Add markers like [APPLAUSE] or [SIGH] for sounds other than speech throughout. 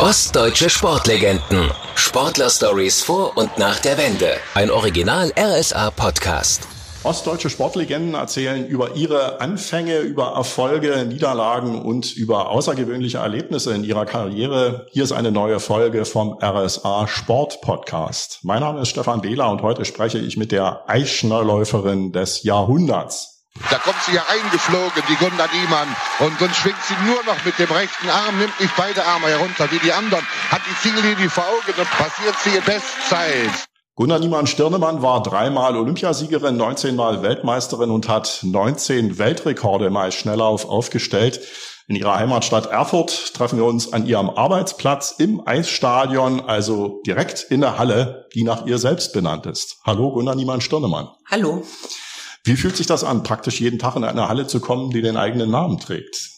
Ostdeutsche Sportlegenden. Sportler-Stories vor und nach der Wende. Ein Original RSA Podcast. Ostdeutsche Sportlegenden erzählen über ihre Anfänge, über Erfolge, Niederlagen und über außergewöhnliche Erlebnisse in ihrer Karriere. Hier ist eine neue Folge vom RSA Sport Podcast. Mein Name ist Stefan Behler und heute spreche ich mit der Eichnerläuferin des Jahrhunderts. Da kommt sie ja eingeflogen, die Gunda Niemann. Und dann schwingt sie nur noch mit dem rechten Arm, nimmt nicht beide Arme herunter wie die anderen, hat die Ziellinie vor Augen und passiert sie in Bestzeit. Gunnar Niemann-Stirnemann war dreimal Olympiasiegerin, 19 Mal Weltmeisterin und hat 19 Weltrekorde im Eisschnelllauf aufgestellt. In ihrer Heimatstadt Erfurt treffen wir uns an ihrem Arbeitsplatz im Eisstadion, also direkt in der Halle, die nach ihr selbst benannt ist. Hallo Gunnar Niemann-Stirnemann. Hallo. Wie fühlt sich das an, praktisch jeden Tag in eine Halle zu kommen, die den eigenen Namen trägt?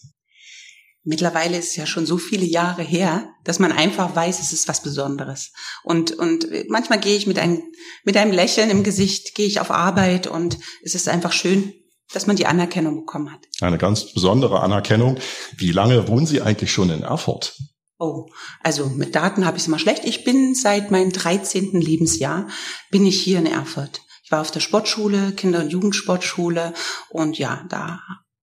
Mittlerweile ist es ja schon so viele Jahre her, dass man einfach weiß, es ist was Besonderes. Und, und manchmal gehe ich mit einem, mit einem Lächeln im Gesicht, gehe ich auf Arbeit und es ist einfach schön, dass man die Anerkennung bekommen hat. Eine ganz besondere Anerkennung. Wie lange wohnen Sie eigentlich schon in Erfurt? Oh, also mit Daten habe ich es immer schlecht. Ich bin seit meinem 13. Lebensjahr, bin ich hier in Erfurt. Ich war auf der Sportschule, Kinder- und Jugendsportschule und ja, da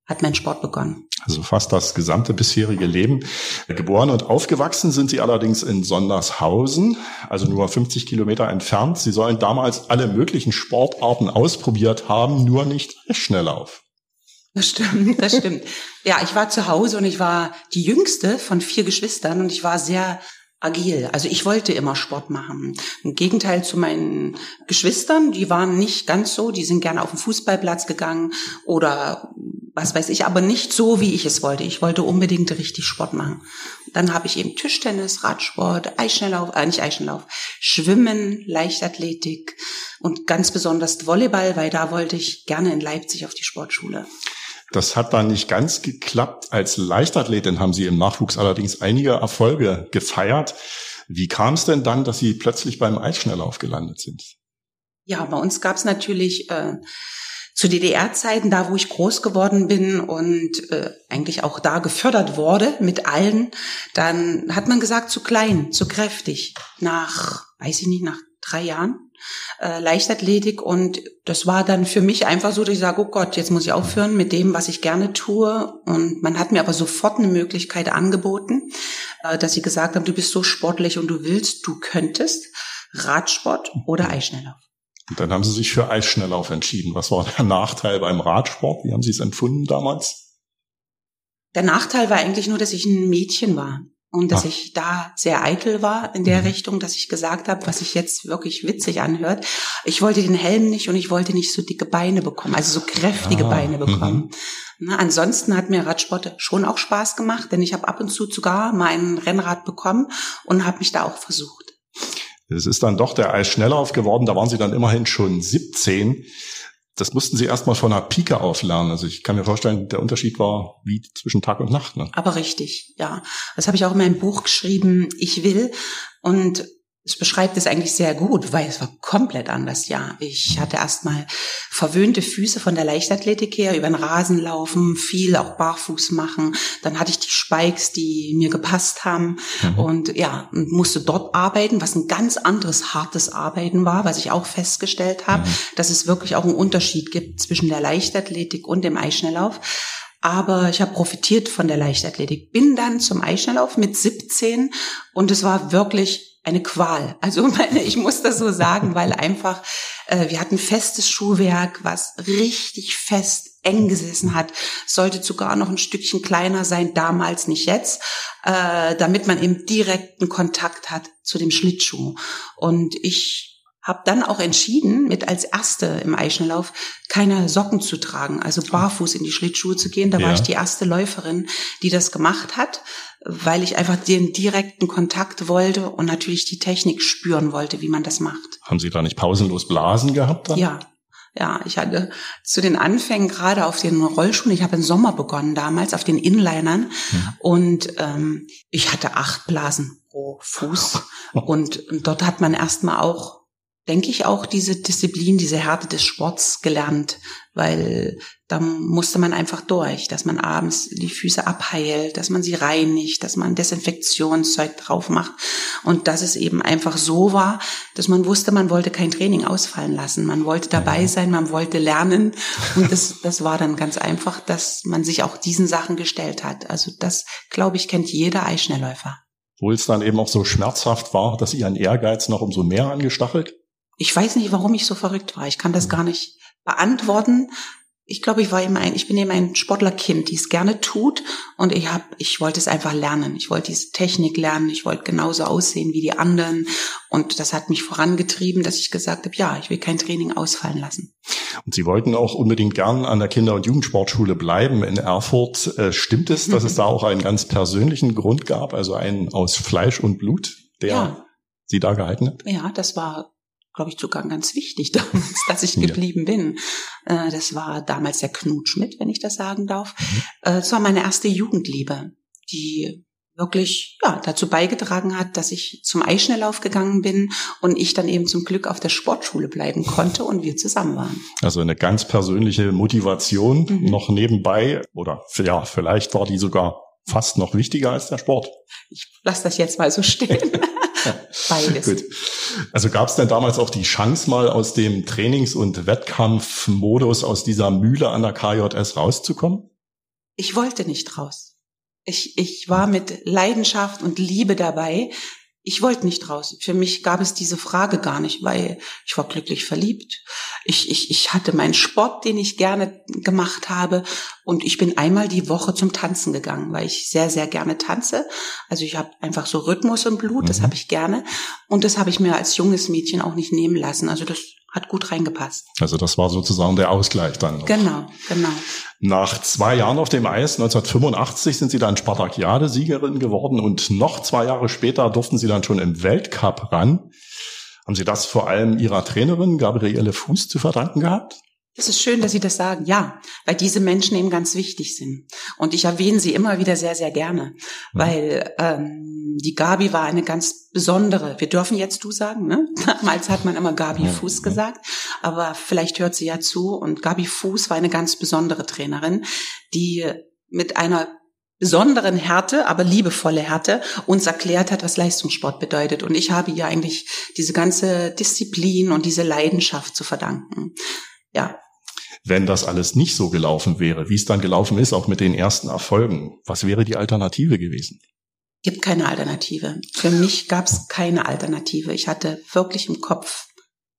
hat mein Sport begonnen. Also fast das gesamte bisherige Leben. Geboren und aufgewachsen sind Sie allerdings in Sondershausen, also nur 50 Kilometer entfernt. Sie sollen damals alle möglichen Sportarten ausprobiert haben, nur nicht Schnelllauf. Das stimmt, das stimmt. Ja, ich war zu Hause und ich war die jüngste von vier Geschwistern und ich war sehr agil. Also ich wollte immer Sport machen. Im Gegenteil zu meinen Geschwistern, die waren nicht ganz so, die sind gerne auf den Fußballplatz gegangen oder was weiß ich, aber nicht so, wie ich es wollte. Ich wollte unbedingt richtig Sport machen. Dann habe ich eben Tischtennis, Radsport, Eisschnelllauf, äh, nicht Eisschnelllauf, Schwimmen, Leichtathletik und ganz besonders Volleyball, weil da wollte ich gerne in Leipzig auf die Sportschule. Das hat dann nicht ganz geklappt. Als Leichtathletin haben Sie im Nachwuchs allerdings einige Erfolge gefeiert. Wie kam es denn dann, dass Sie plötzlich beim Eisschnelllauf gelandet sind? Ja, bei uns gab es natürlich äh, zu DDR-Zeiten, da wo ich groß geworden bin und äh, eigentlich auch da gefördert wurde mit allen, dann hat man gesagt, zu klein, zu kräftig. Nach, weiß ich nicht, nach drei Jahren äh, Leichtathletik und das war dann für mich einfach so, dass ich sage, oh Gott, jetzt muss ich aufhören mit dem, was ich gerne tue und man hat mir aber sofort eine Möglichkeit angeboten, äh, dass sie gesagt haben, du bist so sportlich und du willst, du könntest Radsport oder Eisschnelllauf. Und dann haben Sie sich für Eisschnelllauf entschieden. Was war der Nachteil beim Radsport? Wie haben Sie es empfunden damals? Der Nachteil war eigentlich nur, dass ich ein Mädchen war und dass Ach. ich da sehr eitel war in der mhm. Richtung, dass ich gesagt habe, was sich jetzt wirklich witzig anhört. Ich wollte den Helm nicht und ich wollte nicht so dicke Beine bekommen, also so kräftige ah. Beine bekommen. Mhm. Na, ansonsten hat mir Radsport schon auch Spaß gemacht, denn ich habe ab und zu sogar mein Rennrad bekommen und habe mich da auch versucht. Es ist dann doch der Eisschnelllauf geworden, da waren Sie dann immerhin schon 17 das mussten sie erstmal von einer Pike auf lernen. Also ich kann mir vorstellen, der Unterschied war wie zwischen Tag und Nacht. Ne? Aber richtig, ja. Das habe ich auch in meinem Buch geschrieben, ich will. Und es beschreibt es eigentlich sehr gut, weil es war komplett anders, ja. Ich hatte erstmal verwöhnte Füße von der Leichtathletik her, über den Rasen laufen, viel auch barfuß machen. Dann hatte ich die Spikes, die mir gepasst haben mhm. und ja, musste dort arbeiten, was ein ganz anderes hartes Arbeiten war, was ich auch festgestellt habe, mhm. dass es wirklich auch einen Unterschied gibt zwischen der Leichtathletik und dem Eisschnelllauf aber ich habe profitiert von der Leichtathletik. Bin dann zum Eisschnelllauf mit 17 und es war wirklich eine Qual. Also [LAUGHS] meine, ich muss das so sagen, weil einfach äh, wir hatten festes Schuhwerk, was richtig fest eng gesessen hat, sollte sogar noch ein Stückchen kleiner sein, damals nicht jetzt, äh, damit man eben direkten Kontakt hat zu dem Schlittschuh. Und ich habe dann auch entschieden, mit als erste im Eichenlauf keine Socken zu tragen, also barfuß in die Schlittschuhe zu gehen. Da ja. war ich die erste Läuferin, die das gemacht hat, weil ich einfach den direkten Kontakt wollte und natürlich die Technik spüren wollte, wie man das macht. Haben Sie da nicht pausenlos Blasen gehabt? Dann? Ja. Ja, ich hatte zu den Anfängen gerade auf den Rollschuhen, ich habe im Sommer begonnen damals, auf den Inlinern mhm. und ähm, ich hatte acht Blasen pro Fuß [LAUGHS] und dort hat man erstmal auch denke ich, auch diese Disziplin, diese Härte des Sports gelernt, weil da musste man einfach durch, dass man abends die Füße abheilt, dass man sie reinigt, dass man Desinfektionszeug drauf macht und dass es eben einfach so war, dass man wusste, man wollte kein Training ausfallen lassen, man wollte dabei sein, man wollte lernen [LAUGHS] und das, das war dann ganz einfach, dass man sich auch diesen Sachen gestellt hat. Also das, glaube ich, kennt jeder Eischnellläufer. Wo es dann eben auch so schmerzhaft war, dass ihren Ehrgeiz noch umso mehr angestachelt? Ich weiß nicht, warum ich so verrückt war. Ich kann das gar nicht beantworten. Ich glaube, ich war eben ein, ich bin eben ein Sportlerkind, die es gerne tut und ich habe, ich wollte es einfach lernen. Ich wollte diese Technik lernen. Ich wollte genauso aussehen wie die anderen und das hat mich vorangetrieben, dass ich gesagt habe, ja, ich will kein Training ausfallen lassen. Und Sie wollten auch unbedingt gern an der Kinder- und Jugendsportschule bleiben in Erfurt. Äh, stimmt es, dass es da auch einen ganz persönlichen Grund gab, also einen aus Fleisch und Blut, der ja. Sie da gehalten hat? Ja, das war glaube ich, sogar ganz wichtig [LAUGHS] damals, dass ich geblieben ja. bin. Äh, das war damals der Knut Schmidt, wenn ich das sagen darf. Mhm. Das war meine erste Jugendliebe, die wirklich ja, dazu beigetragen hat, dass ich zum Eischnelllauf gegangen bin und ich dann eben zum Glück auf der Sportschule bleiben konnte und wir zusammen waren. Also eine ganz persönliche Motivation mhm. noch nebenbei oder ja, vielleicht war die sogar fast noch wichtiger als der Sport. Ich lasse das jetzt mal so stehen. [LAUGHS] [LAUGHS] Beides. Gut. Also gab es denn damals auch die Chance, mal aus dem Trainings- und Wettkampfmodus aus dieser Mühle an der KJS rauszukommen? Ich wollte nicht raus. Ich, ich war mit Leidenschaft und Liebe dabei ich wollte nicht raus. Für mich gab es diese Frage gar nicht, weil ich war glücklich verliebt. Ich, ich, ich hatte meinen Sport, den ich gerne gemacht habe. Und ich bin einmal die Woche zum Tanzen gegangen, weil ich sehr, sehr gerne tanze. Also ich habe einfach so Rhythmus im Blut, das mhm. habe ich gerne. Und das habe ich mir als junges Mädchen auch nicht nehmen lassen. Also das hat gut reingepasst. Also das war sozusagen der Ausgleich dann. Noch. Genau, genau. Nach zwei Jahren auf dem Eis, 1985, sind Sie dann Spartakiade-Siegerin geworden und noch zwei Jahre später durften Sie dann schon im Weltcup ran. Haben Sie das vor allem Ihrer Trainerin Gabriele Fuß zu verdanken gehabt? Es ist schön, dass Sie das sagen. Ja, weil diese Menschen eben ganz wichtig sind. Und ich erwähne sie immer wieder sehr, sehr gerne, mhm. weil ähm, die Gabi war eine ganz besondere. Wir dürfen jetzt du sagen, ne? [LAUGHS] Damals hat man immer Gabi Fuß gesagt, aber vielleicht hört sie ja zu. Und Gabi Fuß war eine ganz besondere Trainerin, die mit einer besonderen Härte, aber liebevolle Härte uns erklärt hat, was Leistungssport bedeutet. Und ich habe ihr eigentlich diese ganze Disziplin und diese Leidenschaft zu verdanken. Ja, wenn das alles nicht so gelaufen wäre, wie es dann gelaufen ist, auch mit den ersten Erfolgen, was wäre die Alternative gewesen? Gibt keine Alternative. Für mich gab es keine Alternative. Ich hatte wirklich im Kopf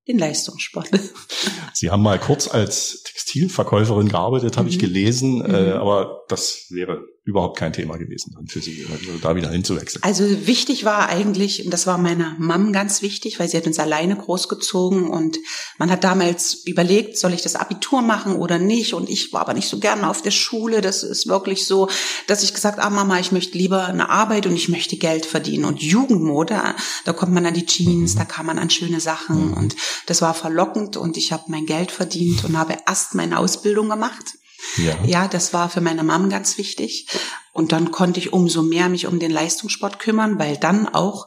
den Leistungssport. [LAUGHS] Sie haben mal kurz als Textilverkäuferin gearbeitet, habe mhm. ich gelesen, äh, mhm. äh, aber das wäre überhaupt kein Thema gewesen dann für Sie, also da wieder hinzuwechseln. Also wichtig war eigentlich, und das war meiner Mom ganz wichtig, weil sie hat uns alleine großgezogen und man hat damals überlegt, soll ich das Abitur machen oder nicht? Und ich war aber nicht so gerne auf der Schule. Das ist wirklich so, dass ich gesagt, ah Mama, ich möchte lieber eine Arbeit und ich möchte Geld verdienen. Und Jugendmode, da kommt man an die Jeans, mhm. da kam man an schöne Sachen mhm. und das war verlockend und ich habe mein Geld verdient und habe erst meine Ausbildung gemacht ja. ja, das war für meine Mom ganz wichtig. Und dann konnte ich umso mehr mich um den Leistungssport kümmern, weil dann auch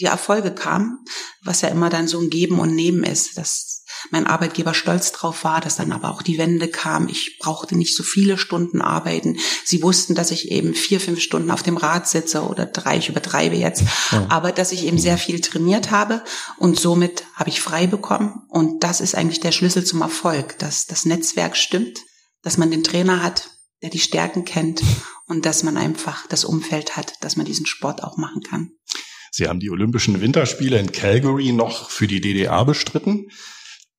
die Erfolge kamen, was ja immer dann so ein Geben und Nehmen ist, dass mein Arbeitgeber stolz drauf war, dass dann aber auch die Wende kam. Ich brauchte nicht so viele Stunden arbeiten. Sie wussten, dass ich eben vier, fünf Stunden auf dem Rad sitze oder drei, ich übertreibe jetzt, ja. aber dass ich eben sehr viel trainiert habe und somit habe ich frei bekommen. Und das ist eigentlich der Schlüssel zum Erfolg, dass das Netzwerk stimmt dass man den Trainer hat, der die Stärken kennt und dass man einfach das Umfeld hat, dass man diesen Sport auch machen kann. Sie haben die Olympischen Winterspiele in Calgary noch für die DDR bestritten.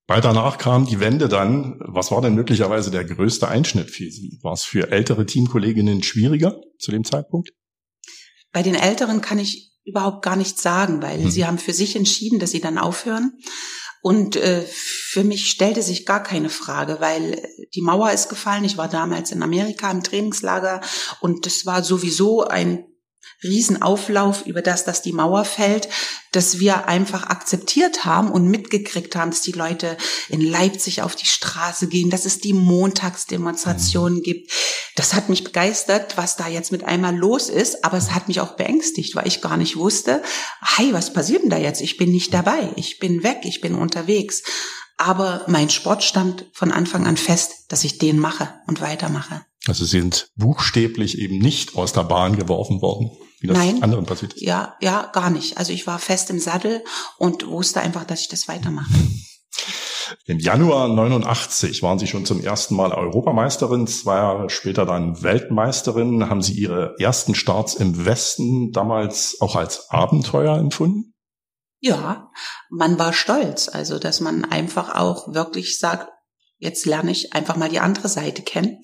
Bald danach kam die Wende dann. Was war denn möglicherweise der größte Einschnitt für Sie? War es für ältere Teamkolleginnen schwieriger zu dem Zeitpunkt? Bei den Älteren kann ich überhaupt gar nichts sagen, weil hm. sie haben für sich entschieden, dass sie dann aufhören. Und äh, für mich stellte sich gar keine Frage, weil die Mauer ist gefallen. Ich war damals in Amerika im Trainingslager und das war sowieso ein Riesenauflauf über das, dass die Mauer fällt, dass wir einfach akzeptiert haben und mitgekriegt haben, dass die Leute in Leipzig auf die Straße gehen, dass es die Montagsdemonstrationen mhm. gibt. Das hat mich begeistert, was da jetzt mit einmal los ist, aber es hat mich auch beängstigt, weil ich gar nicht wusste, hey, was passiert denn da jetzt? Ich bin nicht dabei, ich bin weg, ich bin unterwegs. Aber mein Sport stand von Anfang an fest, dass ich den mache und weitermache. Also Sie sind buchstäblich eben nicht aus der Bahn geworfen worden wie das Nein, anderen passiert ist? Ja, ja, gar nicht. Also ich war fest im Sattel und wusste einfach, dass ich das weitermache. [LAUGHS] Im Januar 89 waren Sie schon zum ersten Mal Europameisterin, zwei Jahre später dann Weltmeisterin. Haben Sie Ihre ersten Starts im Westen damals auch als Abenteuer empfunden? Ja, man war stolz, also dass man einfach auch wirklich sagt, jetzt lerne ich einfach mal die andere Seite kennen.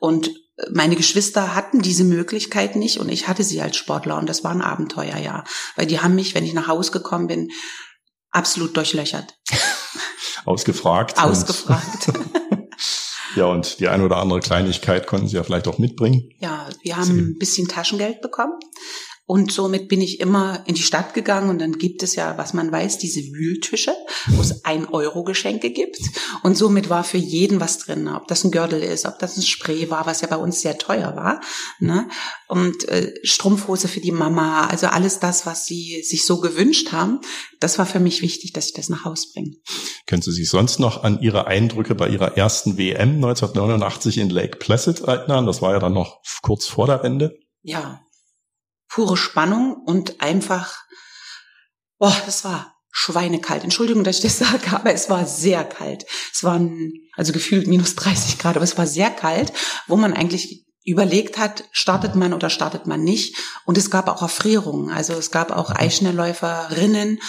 Und meine Geschwister hatten diese Möglichkeit nicht und ich hatte sie als Sportler und das war ein Abenteuer, ja. Weil die haben mich, wenn ich nach Hause gekommen bin, absolut durchlöchert. [LAUGHS] Ausgefragt. Ausgefragt. [LAUGHS] ja, und die eine oder andere Kleinigkeit konnten Sie ja vielleicht auch mitbringen. Ja, wir haben ein bisschen Taschengeld bekommen. Und somit bin ich immer in die Stadt gegangen und dann gibt es ja, was man weiß, diese Wühltische, wo es ein Euro Geschenke gibt. Und somit war für jeden was drin, ob das ein Gürtel ist, ob das ein Spray war, was ja bei uns sehr teuer war. Ne? Und äh, Strumpfhose für die Mama, also alles das, was sie sich so gewünscht haben, das war für mich wichtig, dass ich das nach Haus bringe. Können Sie sich sonst noch an Ihre Eindrücke bei Ihrer ersten WM 1989 in Lake Placid erinnern? Das war ja dann noch kurz vor der Wende. Ja, pure Spannung und einfach, boah, das war schweinekalt. Entschuldigung, dass ich das sage, [LAUGHS] aber es war sehr kalt. Es waren also gefühlt minus 30 Grad, aber es war sehr kalt, wo man eigentlich überlegt hat, startet man oder startet man nicht. Und es gab auch Erfrierungen. Also es gab auch Eisschnellläuferinnen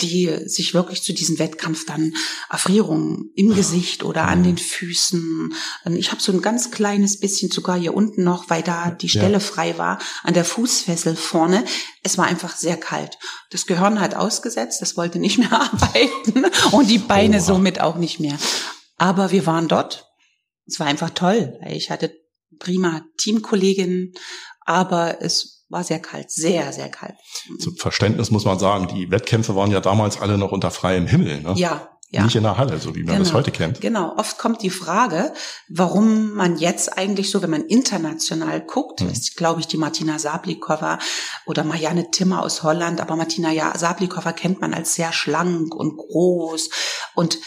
die sich wirklich zu diesem Wettkampf dann Erfrierungen im Gesicht oder an den Füßen. Ich habe so ein ganz kleines bisschen sogar hier unten noch, weil da die Stelle ja. frei war, an der Fußfessel vorne. Es war einfach sehr kalt. Das Gehirn hat ausgesetzt, das wollte nicht mehr [LAUGHS] arbeiten und die Beine oh. somit auch nicht mehr. Aber wir waren dort. Es war einfach toll. Ich hatte prima Teamkolleginnen, aber es war sehr kalt, sehr, sehr kalt. Zum Verständnis muss man sagen, die Wettkämpfe waren ja damals alle noch unter freiem Himmel. Ne? Ja, ja. Nicht in der Halle, so wie man genau, das heute kennt. Genau. Oft kommt die Frage, warum man jetzt eigentlich so, wenn man international guckt, hm. ist, glaube ich, die Martina Sablikova oder Marianne Timmer aus Holland, aber Martina Sablikova kennt man als sehr schlank und groß und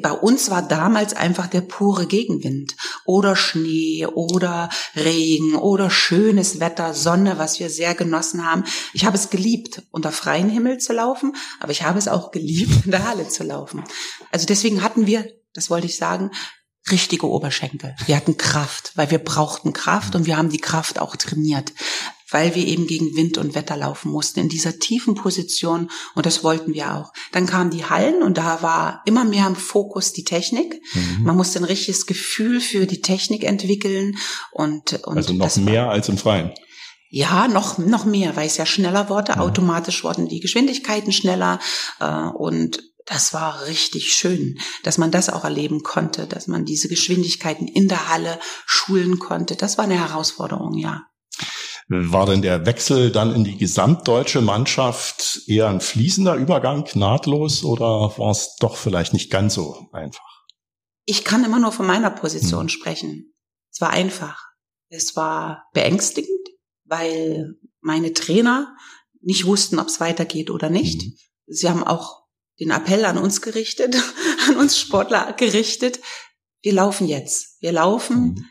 bei uns war damals einfach der pure Gegenwind oder Schnee oder Regen oder schönes Wetter, Sonne, was wir sehr genossen haben. Ich habe es geliebt, unter freiem Himmel zu laufen, aber ich habe es auch geliebt, in der Halle zu laufen. Also deswegen hatten wir, das wollte ich sagen, richtige Oberschenkel. Wir hatten Kraft, weil wir brauchten Kraft und wir haben die Kraft auch trainiert weil wir eben gegen Wind und Wetter laufen mussten in dieser tiefen Position und das wollten wir auch. Dann kamen die Hallen und da war immer mehr im Fokus die Technik. Mhm. Man musste ein richtiges Gefühl für die Technik entwickeln und, und also noch mehr als im Freien. Ja, noch, noch mehr, weil es ja schneller wurde. Ja. Automatisch wurden die Geschwindigkeiten schneller äh, und das war richtig schön, dass man das auch erleben konnte, dass man diese Geschwindigkeiten in der Halle schulen konnte. Das war eine Herausforderung, ja. War denn der Wechsel dann in die gesamtdeutsche Mannschaft eher ein fließender Übergang, nahtlos, oder war es doch vielleicht nicht ganz so einfach? Ich kann immer nur von meiner Position hm. sprechen. Es war einfach. Es war beängstigend, weil meine Trainer nicht wussten, ob es weitergeht oder nicht. Hm. Sie haben auch den Appell an uns gerichtet, [LAUGHS] an uns Sportler gerichtet. Wir laufen jetzt. Wir laufen. Hm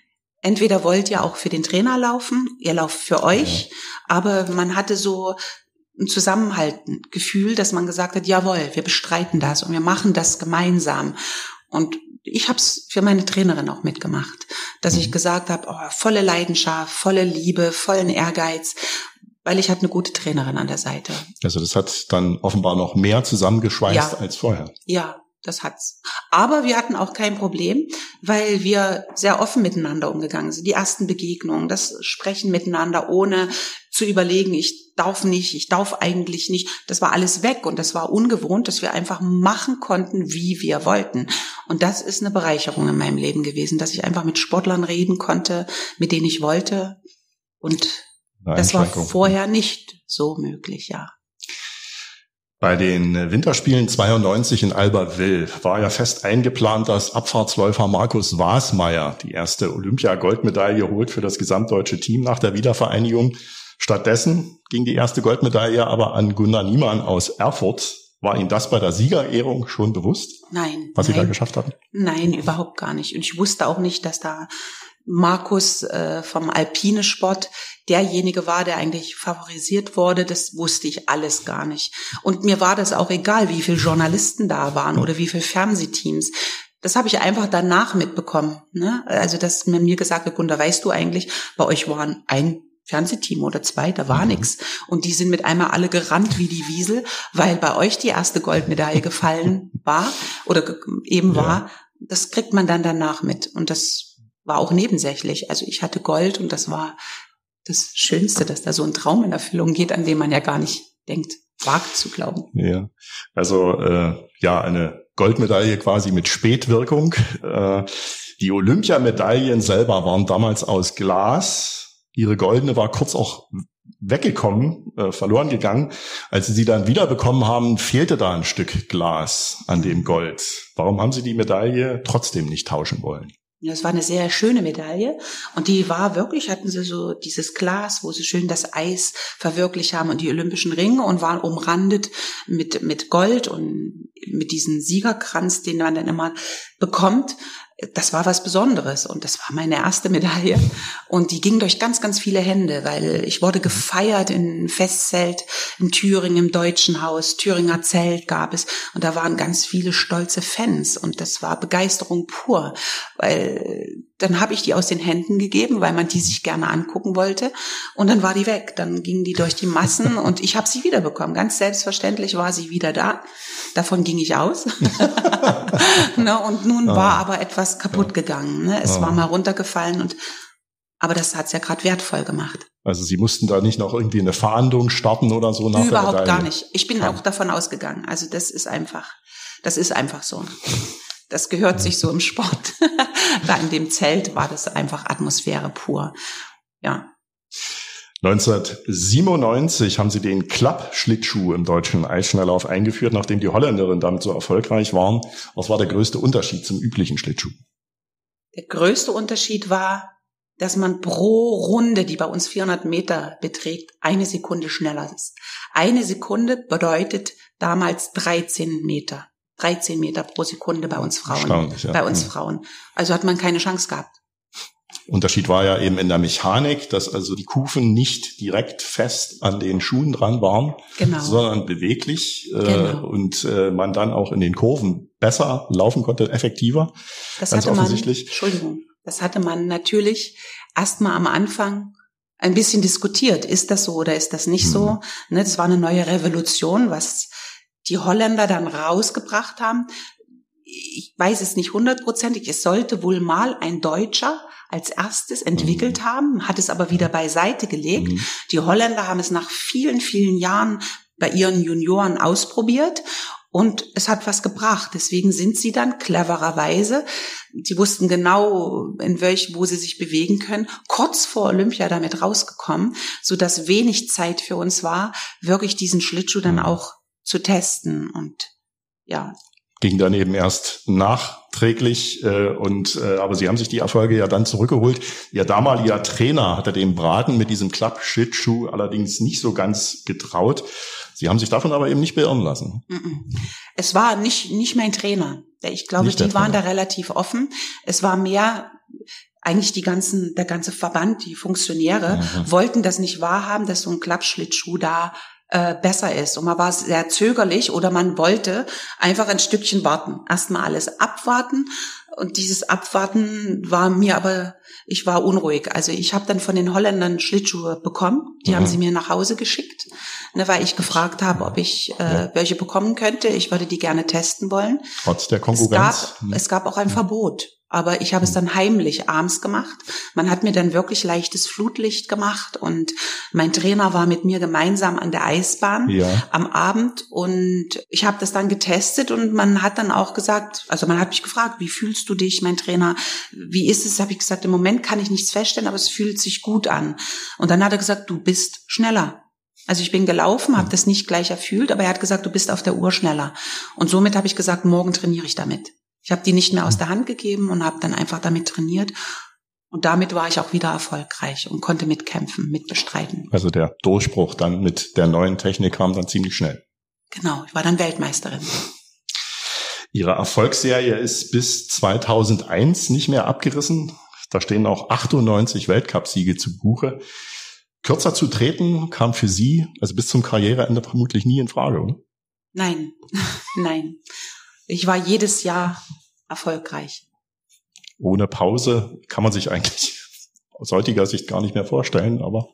entweder wollt ihr auch für den Trainer laufen, ihr lauft für euch, aber man hatte so ein Zusammenhalten Gefühl, dass man gesagt hat, jawohl, wir bestreiten das und wir machen das gemeinsam. Und ich habe es für meine Trainerin auch mitgemacht, dass ich mhm. gesagt habe, oh, volle Leidenschaft, volle Liebe, vollen Ehrgeiz, weil ich hatte eine gute Trainerin an der Seite. Also das hat dann offenbar noch mehr zusammengeschweißt ja. als vorher. Ja, das hat's. Aber wir hatten auch kein Problem, weil wir sehr offen miteinander umgegangen sind. Die ersten Begegnungen, das Sprechen miteinander, ohne zu überlegen, ich darf nicht, ich darf eigentlich nicht. Das war alles weg und das war ungewohnt, dass wir einfach machen konnten, wie wir wollten. Und das ist eine Bereicherung in meinem Leben gewesen, dass ich einfach mit Sportlern reden konnte, mit denen ich wollte und Das war vorher nicht so möglich, ja. Bei den Winterspielen 92 in Albertville war ja fest eingeplant, dass Abfahrtsläufer Markus Wasmeier die erste Olympia-Goldmedaille holt für das gesamtdeutsche Team nach der Wiedervereinigung. Stattdessen ging die erste Goldmedaille aber an Gunnar Niemann aus Erfurt. War Ihnen das bei der Siegerehrung schon bewusst? Nein. Was nein, Sie da geschafft hatten? Nein, überhaupt gar nicht. Und ich wusste auch nicht, dass da Markus äh, vom Alpine Sport derjenige war, der eigentlich favorisiert wurde, das wusste ich alles gar nicht. Und mir war das auch egal, wie viele Journalisten da waren oder wie viele Fernsehteams. Das habe ich einfach danach mitbekommen. Ne? Also, dass man mir gesagt hat, Gunda, weißt du eigentlich, bei euch waren ein Fernsehteam oder zwei, da war mhm. nix. Und die sind mit einmal alle gerannt wie die Wiesel, weil bei euch die erste Goldmedaille gefallen war oder eben war. Das kriegt man dann danach mit. Und das war auch nebensächlich. Also ich hatte Gold und das war das Schönste, dass da so ein Traum in Erfüllung geht, an dem man ja gar nicht denkt, wagt zu glauben. Ja, also äh, ja, eine Goldmedaille quasi mit Spätwirkung. Äh, die Olympiamedaillen selber waren damals aus Glas. Ihre goldene war kurz auch weggekommen, äh, verloren gegangen. Als Sie sie dann wiederbekommen haben, fehlte da ein Stück Glas an dem Gold. Warum haben Sie die Medaille trotzdem nicht tauschen wollen? Das war eine sehr schöne Medaille. Und die war wirklich, hatten sie so dieses Glas, wo sie schön das Eis verwirklicht haben und die olympischen Ringe und waren umrandet mit, mit Gold und mit diesem Siegerkranz, den man dann immer bekommt das war was Besonderes und das war meine erste Medaille. Und die ging durch ganz, ganz viele Hände, weil ich wurde gefeiert in Festzelt in Thüringen im Deutschen Haus, Thüringer Zelt gab es. Und da waren ganz viele stolze Fans und das war Begeisterung pur, weil dann habe ich die aus den Händen gegeben, weil man die sich gerne angucken wollte und dann war die weg, dann ging die durch die Massen [LAUGHS] und ich habe sie wiederbekommen, ganz selbstverständlich war sie wieder da, davon ging ich aus [LAUGHS] ne, und nun ah. war aber etwas was kaputt gegangen. Ne? Es ah. war mal runtergefallen und aber das hat's ja gerade wertvoll gemacht. Also Sie mussten da nicht noch irgendwie eine Fahndung starten oder so nach Überhaupt gar nicht. Ich bin auch davon ausgegangen. Also das ist einfach, das ist einfach so. [LAUGHS] Das gehört sich so im Sport. [LAUGHS] da in dem Zelt war das einfach Atmosphäre pur. Ja. 1997 haben sie den Klappschlittschuh im deutschen Eisschnelllauf eingeführt, nachdem die Holländerinnen damit so erfolgreich waren. Was war der größte Unterschied zum üblichen Schlittschuh? Der größte Unterschied war, dass man pro Runde, die bei uns 400 Meter beträgt, eine Sekunde schneller ist. Eine Sekunde bedeutet damals 13 Meter. 13 Meter pro Sekunde bei uns Frauen. Ja. Bei uns mhm. Frauen. Also hat man keine Chance gehabt. Unterschied war ja eben in der Mechanik, dass also die Kufen nicht direkt fest an den Schuhen dran waren, genau. sondern beweglich äh, genau. und äh, man dann auch in den Kurven besser laufen konnte, effektiver. Das hatte man, Entschuldigung, das hatte man natürlich erstmal am Anfang ein bisschen diskutiert. Ist das so oder ist das nicht mhm. so? Ne, das war eine neue Revolution, was die Holländer dann rausgebracht haben. Ich weiß es nicht hundertprozentig. Es sollte wohl mal ein Deutscher als erstes entwickelt mhm. haben, hat es aber wieder beiseite gelegt. Mhm. Die Holländer haben es nach vielen, vielen Jahren bei ihren Junioren ausprobiert und es hat was gebracht. Deswegen sind sie dann clevererweise, die wussten genau, in welch, wo sie sich bewegen können, kurz vor Olympia damit rausgekommen, so dass wenig Zeit für uns war, wirklich diesen Schlittschuh dann mhm. auch zu testen und ja. Ging dann eben erst nach träglich. Äh, und äh, aber sie haben sich die Erfolge ja dann zurückgeholt. Ihr damaliger Trainer hatte dem Braten mit diesem Klapp-Shit-Schuh allerdings nicht so ganz getraut. Sie haben sich davon aber eben nicht beirren lassen. Es war nicht nicht mein Trainer. Ich glaube, die waren da relativ offen. Es war mehr eigentlich die ganzen, der ganze Verband, die Funktionäre mhm. wollten das nicht wahrhaben, dass so ein Klappschlittschuh da äh, besser ist. Und man war sehr zögerlich oder man wollte einfach ein Stückchen warten. Erstmal alles abwarten. Und dieses Abwarten war mir aber, ich war unruhig. Also ich habe dann von den Holländern Schlittschuhe bekommen. Die mhm. haben sie mir nach Hause geschickt, ne, weil ich gefragt habe, ob ich äh, welche bekommen könnte. Ich würde die gerne testen wollen. Trotz der Konkurrenz. Es gab, es gab auch ein Verbot. aber ich habe es dann heimlich abends gemacht. Man hat mir dann wirklich leichtes Flutlicht gemacht und mein Trainer war mit mir gemeinsam an der Eisbahn Ja. am Abend und ich habe das dann getestet und man hat dann auch gesagt, also man hat mich gefragt, wie fühlst du dich, mein Trainer, wie ist es? Habe ich gesagt, im Moment kann ich nichts feststellen, aber es fühlt sich gut an. Und dann hat er gesagt, du bist schneller. Also ich bin gelaufen, habe das nicht gleich erfühlt, aber er hat gesagt, du bist auf der Uhr schneller. Und somit habe ich gesagt, morgen trainiere ich damit. Ich habe die nicht mehr aus der Hand gegeben und habe dann einfach damit trainiert. Und damit war ich auch wieder erfolgreich und konnte mitkämpfen, mitbestreiten. Also der Durchbruch dann mit der neuen Technik kam dann ziemlich schnell. Genau, ich war dann Weltmeisterin. Ihre Erfolgsserie ist bis 2001 nicht mehr abgerissen. Da stehen auch 98 Weltcupsiege zu Buche. Kürzer zu treten kam für Sie, also bis zum Karriereende vermutlich nie in Frage, oder? Nein, [LAUGHS] nein. Ich war jedes Jahr erfolgreich. Ohne Pause kann man sich eigentlich [LAUGHS] aus heutiger Sicht gar nicht mehr vorstellen, aber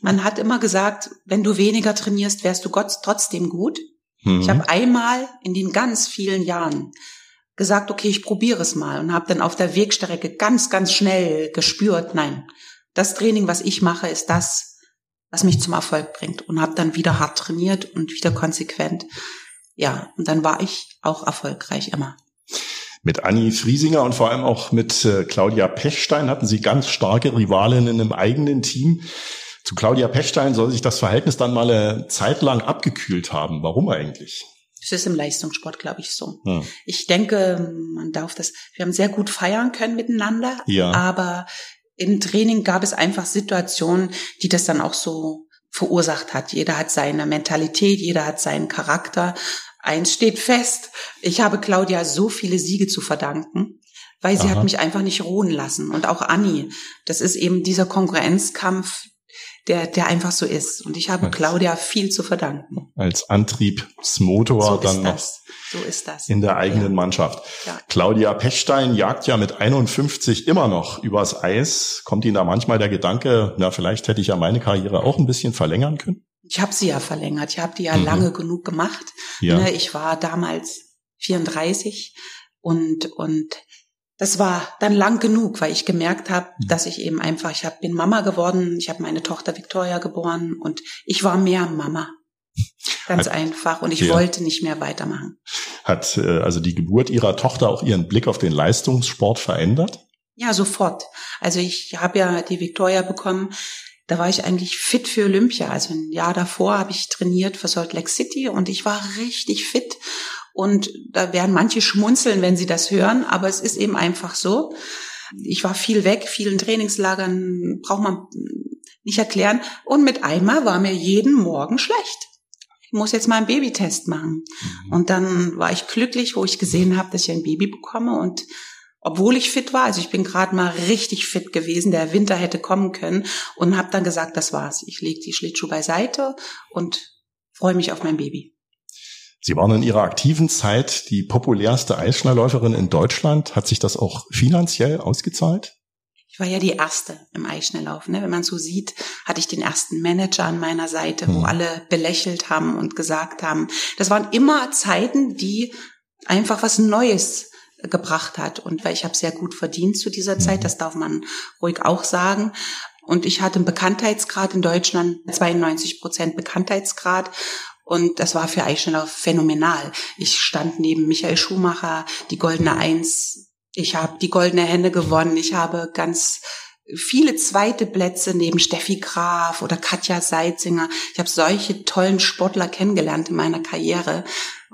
Man hat immer gesagt, wenn du weniger trainierst, wärst du Gott trotzdem gut. hm, Ich habe einmal in den ganz vielen Jahren gesagt, okay, ich probiere es mal und habe dann auf der Wegstrecke ganz, ganz schnell gespürt, nein, das Training, was ich mache, ist das, was mich zum Erfolg bringt und habe dann wieder hart trainiert und wieder konsequent. Ja, und dann war ich auch erfolgreich immer. mit Anni Friesinger und vor allem auch mit äh, Claudia Pechstein hatten Sie ganz starke Rivalinnen im eigenen Team. Zu Claudia Pechstein soll sich das Verhältnis dann mal eine Zeit lang abgekühlt haben. Warum eigentlich? Es ist im Leistungssport, glaube ich, so. Hm. Ich denke, man darf das, wir haben sehr gut feiern können miteinander, Ja. aber im Training gab es einfach Situationen, die das dann auch so verursacht hat. Jeder hat seine Mentalität, jeder hat seinen Charakter. Eins steht fest, ich habe Claudia so viele Siege zu verdanken, weil sie Aha. hat mich einfach nicht ruhen lassen. Und auch Anni, das ist eben dieser Konkurrenzkampf, der, der einfach so ist. Und ich habe Weiß. Claudia viel zu verdanken. Als Antriebsmotor So dann noch. So ist das. in der eigenen Ja. Mannschaft. Ja. Claudia Pechstein jagt ja mit 51 immer noch übers Eis. Kommt Ihnen da manchmal der Gedanke, na, vielleicht hätte ich ja meine Karriere auch ein bisschen verlängern können? Ich habe sie ja verlängert. Ich habe die ja Mhm. lange genug gemacht. Ja. Ne, ich war damals 34 und und das war dann lang genug, weil ich gemerkt habe, Mhm. dass ich eben einfach, ich hab, bin Mama geworden, ich habe meine Tochter Victoria geboren und ich war mehr Mama. Ganz Hat- einfach und ich Ja. wollte nicht mehr weitermachen. Hat äh, also die Geburt Ihrer Tochter auch Ihren Blick auf den Leistungssport verändert? Ja, sofort. Also ich habe ja die Victoria bekommen. Da war ich eigentlich fit für Olympia. Also ein Jahr davor habe ich trainiert für Salt Lake City und ich war richtig fit. Und da werden manche schmunzeln, wenn sie das hören, aber es ist eben einfach so. Ich war viel weg, vielen Trainingslagern, braucht man nicht erklären. Und mit einmal war mir jeden Morgen schlecht. Ich muss jetzt mal einen Babytest machen. Und dann war ich glücklich, wo ich gesehen habe, dass ich ein Baby bekomme und obwohl ich fit war, also ich bin gerade mal richtig fit gewesen, der Winter hätte kommen können und habe dann gesagt, das war's. Ich lege die Schlittschuhe beiseite und freue mich auf mein Baby. Sie waren in Ihrer aktiven Zeit die populärste Eisschnellläuferin in Deutschland. Hat sich das auch finanziell ausgezahlt? Ich war ja die erste im Eisschnelllauf. Ne? Wenn man so sieht, hatte ich den ersten Manager an meiner Seite, wo Hm. alle belächelt haben und gesagt haben, das waren immer Zeiten, die einfach was Neues gebracht hat. Und weil ich habe sehr gut verdient zu dieser Mhm. Zeit, das darf man ruhig auch sagen. Und ich hatte einen Bekanntheitsgrad in Deutschland, 92 Prozent Bekanntheitsgrad. Und das war für Eisschnelllauf phänomenal. Ich stand neben Michael Schumacher, die goldene Eins. Ich habe die goldene Henne gewonnen. Ich habe ganz viele zweite Plätze neben Steffi Graf oder Katja Seitzinger. Ich habe solche tollen Sportler kennengelernt in meiner Karriere,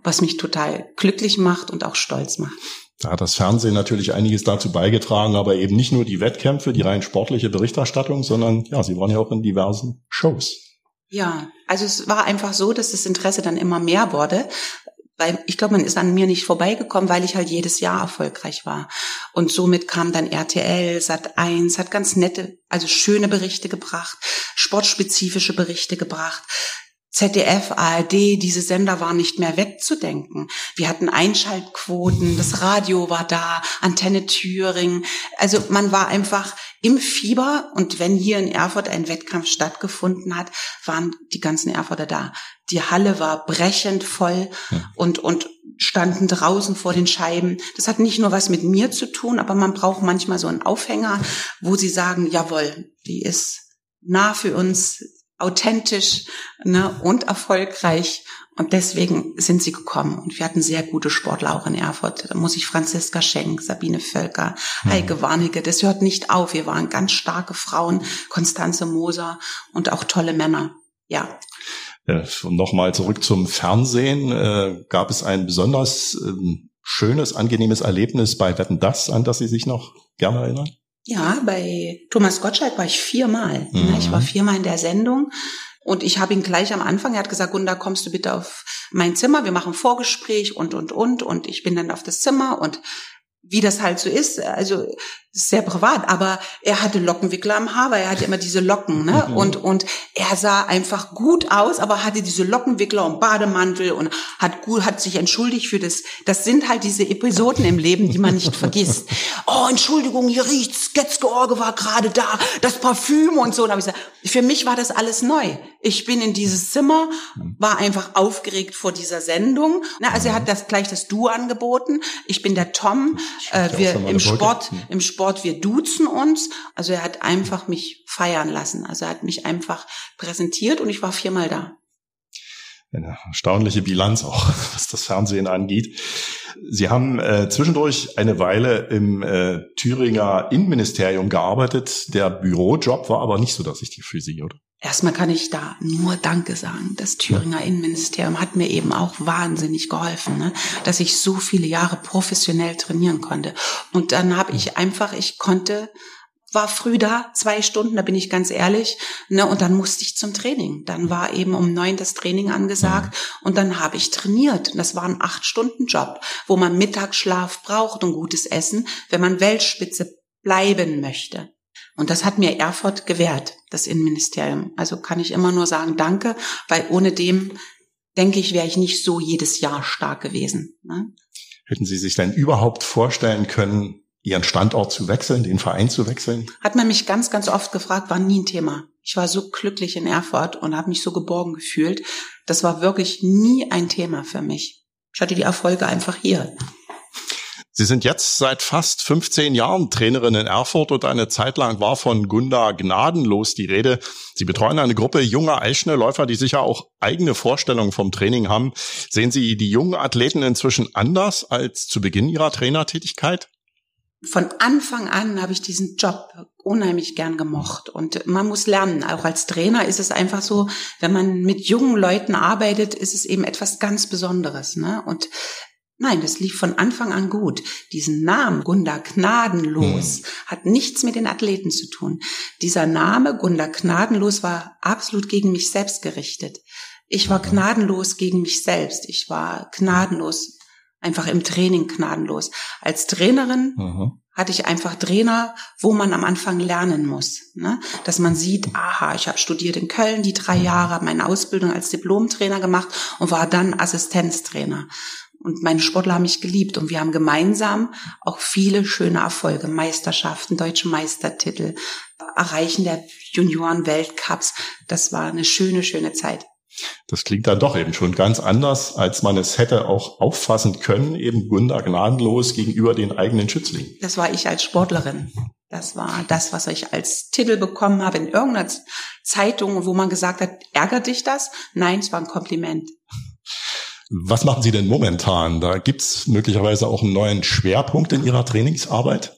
was mich total glücklich macht und auch stolz macht. Da hat das Fernsehen natürlich einiges dazu beigetragen, aber eben nicht nur die Wettkämpfe, die rein sportliche Berichterstattung, sondern ja, Sie waren ja auch in diversen Shows. Ja, also es war einfach so, dass das Interesse dann immer mehr wurde. Weil ich glaube, man ist an mir nicht vorbeigekommen, weil ich halt jedes Jahr erfolgreich war. Und somit kam dann RTL, Sat 1, hat ganz nette, also schöne Berichte gebracht, sportspezifische Berichte gebracht. ZDF, ARD, diese Sender waren nicht mehr wegzudenken. Wir hatten Einschaltquoten, das Radio war da, Antenne Thüringen. Also man war einfach im Fieber und wenn hier in Erfurt ein Wettkampf stattgefunden hat, waren die ganzen Erfurter da. Die Halle war brechend voll und, und standen draußen vor den Scheiben. Das hat nicht nur was mit mir zu tun, aber man braucht manchmal so einen Aufhänger, wo sie sagen, jawohl, die ist nah für uns, authentisch ne, und erfolgreich. Und deswegen sind sie gekommen. Und wir hatten sehr gute Sportler auch in Erfurt. Da muss ich Franziska Schenk, Sabine Völker, mhm. Heike Warnecke. Das hört nicht auf. Wir waren ganz starke Frauen, Konstanze Moser und auch tolle Männer. Ja. ja Nochmal zurück zum Fernsehen. Äh, gab es ein besonders äh, schönes, angenehmes Erlebnis bei Wetten Das, an das Sie sich noch gerne erinnern? Ja, bei Thomas Gottschalk war ich viermal. Mhm. Ich war viermal in der Sendung. Und ich habe ihn gleich am Anfang, er hat gesagt, Gunda, kommst du bitte auf mein Zimmer, wir machen Vorgespräch und, und, und. Und ich bin dann auf das Zimmer und wie das halt so ist, also sehr privat, aber er hatte Lockenwickler am Haar, weil er hatte immer diese Locken, ne? Mhm. Und und er sah einfach gut aus, aber hatte diese Lockenwickler und Bademantel und hat gut hat sich entschuldigt für das. Das sind halt diese Episoden im Leben, die man nicht [LAUGHS] vergisst. Oh, Entschuldigung, hier riecht's, Getzgeorge war gerade da, das Parfüm und so. Und hab ich gesagt, für mich war das alles neu. Ich bin in dieses Zimmer, war einfach aufgeregt vor dieser Sendung. Ne? Also er hat das gleich das Du angeboten. Ich bin der Tom. Äh, wir im Sport, im Sport wir duzen uns. Also er hat einfach mich feiern lassen. Also er hat mich einfach präsentiert und ich war viermal da. Eine erstaunliche Bilanz auch, [LAUGHS] was das Fernsehen angeht. Sie haben äh, zwischendurch eine Weile im äh, Thüringer Innenministerium gearbeitet. Der Bürojob war aber nicht so richtig für Sie, oder? Erstmal kann ich da nur Danke sagen. Das Thüringer Innenministerium hat mir eben auch wahnsinnig geholfen, ne? dass ich so viele Jahre professionell trainieren konnte. Und dann habe ich einfach, ich konnte war früh da, zwei Stunden, da bin ich ganz ehrlich, ne, und dann musste ich zum Training. Dann war eben um neun das Training angesagt und dann habe ich trainiert. Das war ein acht Stunden Job, wo man Mittagsschlaf braucht und gutes Essen, wenn man Weltspitze bleiben möchte. Und das hat mir Erfurt gewährt, das Innenministerium. Also kann ich immer nur sagen, danke, weil ohne dem, denke ich, wäre ich nicht so jedes Jahr stark gewesen. Ne? Hätten Sie sich denn überhaupt vorstellen können, Ihren Standort zu wechseln, den Verein zu wechseln? Hat man mich ganz, ganz oft gefragt, war nie ein Thema. Ich war so glücklich in Erfurt und habe mich so geborgen gefühlt. Das war wirklich nie ein Thema für mich. Ich hatte die Erfolge einfach hier. Sie sind jetzt seit fast 15 Jahren Trainerin in Erfurt und eine Zeit lang war von Gunda gnadenlos die Rede. Sie betreuen eine Gruppe junger Eisschnellläufer, die sicher auch eigene Vorstellungen vom Training haben. Sehen Sie die jungen Athleten inzwischen anders als zu Beginn Ihrer Trainertätigkeit? von Anfang an habe ich diesen Job unheimlich gern gemocht. Und man muss lernen. Auch als Trainer ist es einfach so, wenn man mit jungen Leuten arbeitet, ist es eben etwas ganz Besonderes. Ne? Und Nein, das lief von Anfang an gut. Diesen Namen Gunda Gnadenlos hm. hat nichts mit den Athleten zu tun. Dieser Name Gunda Gnadenlos war absolut gegen mich selbst gerichtet. Ich war gnadenlos gegen mich selbst. Ich war gnadenlos einfach im Training gnadenlos. Als Trainerin mhm. hatte ich einfach Trainer, wo man am Anfang lernen muss. Ne? Dass man sieht, aha, ich habe studiert in Köln die drei Jahre, habe meine Ausbildung als Diplomtrainer gemacht und war dann Assistenztrainer. Und meine Sportler haben mich geliebt und wir haben gemeinsam auch viele schöne Erfolge, Meisterschaften, deutsche Meistertitel, Erreichen der Junioren-Weltcups. Das war eine schöne, schöne Zeit. Das klingt dann doch eben schon ganz anders, als man es hätte auch auffassen können, eben Gunda gnadenlos gegenüber den eigenen Schützlingen. Das war ich als Sportlerin. Das war das, was ich als Titel bekommen habe in irgendeiner Zeitung, wo man gesagt hat, ärgert dich das? Nein, es war ein Kompliment. Was machen Sie denn momentan? Da gibt's möglicherweise auch einen neuen Schwerpunkt in Ihrer Trainingsarbeit?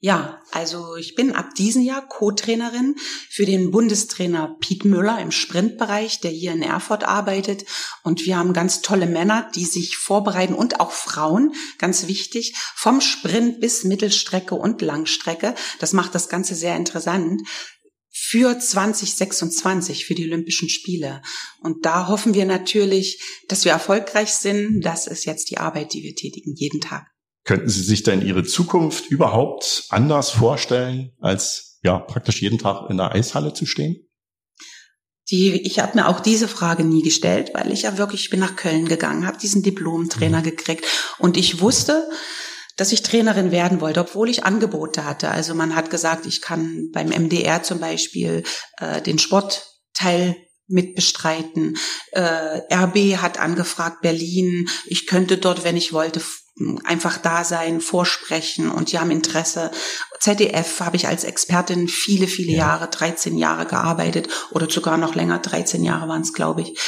Ja, also ich bin ab diesem Jahr Co-Trainerin für den Bundestrainer Piet Müller im Sprintbereich, der hier in Erfurt arbeitet. Und wir haben ganz tolle Männer, die sich vorbereiten und auch Frauen, ganz wichtig, vom Sprint bis Mittelstrecke und Langstrecke. Das macht das Ganze sehr interessant für 2026, für die Olympischen Spiele. Und da hoffen wir natürlich, dass wir erfolgreich sind. Das ist jetzt die Arbeit, die wir tätigen, jeden Tag. Könnten Sie sich denn Ihre Zukunft überhaupt anders vorstellen, als ja praktisch jeden Tag in der Eishalle zu stehen? Die, ich habe mir auch diese Frage nie gestellt, weil ich ja wirklich, ich bin nach Köln gegangen, habe diesen Diplom-Trainer mhm. gekriegt und ich wusste, dass ich Trainerin werden wollte, obwohl ich Angebote hatte. Also man hat gesagt, ich kann beim MDR zum Beispiel äh, den Sportteil mitbestreiten. Äh, RB hat angefragt, Berlin. Ich könnte dort, wenn ich wollte, einfach da sein, vorsprechen und die haben Interesse. ZDF habe ich als Expertin viele, viele ja. Jahre, 13 Jahre gearbeitet oder sogar noch länger, 13 Jahre waren es, glaube ich.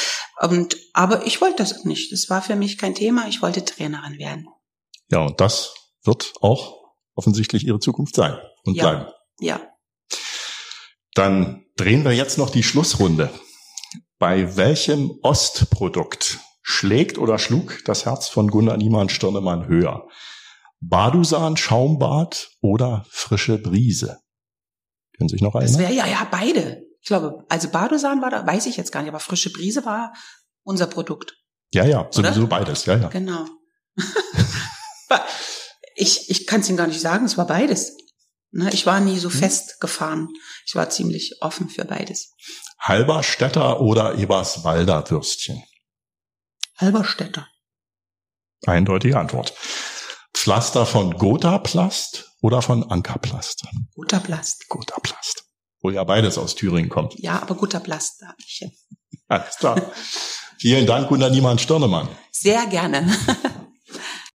Und, aber ich wollte das nicht. Das war für mich kein Thema. Ich wollte Trainerin werden. Ja, und das wird auch offensichtlich Ihre Zukunft sein und ja. bleiben. Ja. Dann drehen wir jetzt noch die Schlussrunde. Bei welchem Ostprodukt schlägt oder schlug das Herz von Gunnar Niemann Stirnemann höher? Badusan, Schaumbad oder frische Brise? Können Sie sich noch erinnern? Das wäre ja, ja, beide. Ich glaube, also Badusan war da, weiß ich jetzt gar nicht, aber frische Brise war unser Produkt. Ja, ja, sowieso Oder? beides, ja, ja. Genau. [LAUGHS] [LAUGHS] ich ich kann es Ihnen gar nicht sagen, es war beides. Ne, ich war nie so hm. festgefahren. Ich war ziemlich offen für beides. Halberstädter oder Eberswalder Würstchen? Halberstädter. Eindeutige Antwort. Pflaster von Gotha-Plast oder von Ankerplast? Gotha-Plast. Gotha-Plast. Wo ja beides aus Thüringen kommt. Ja, aber Gotha-Plast habe ich. Alles klar. Vielen Dank, Gunnar Niemann-Stirnemann. Sehr gerne. [LAUGHS]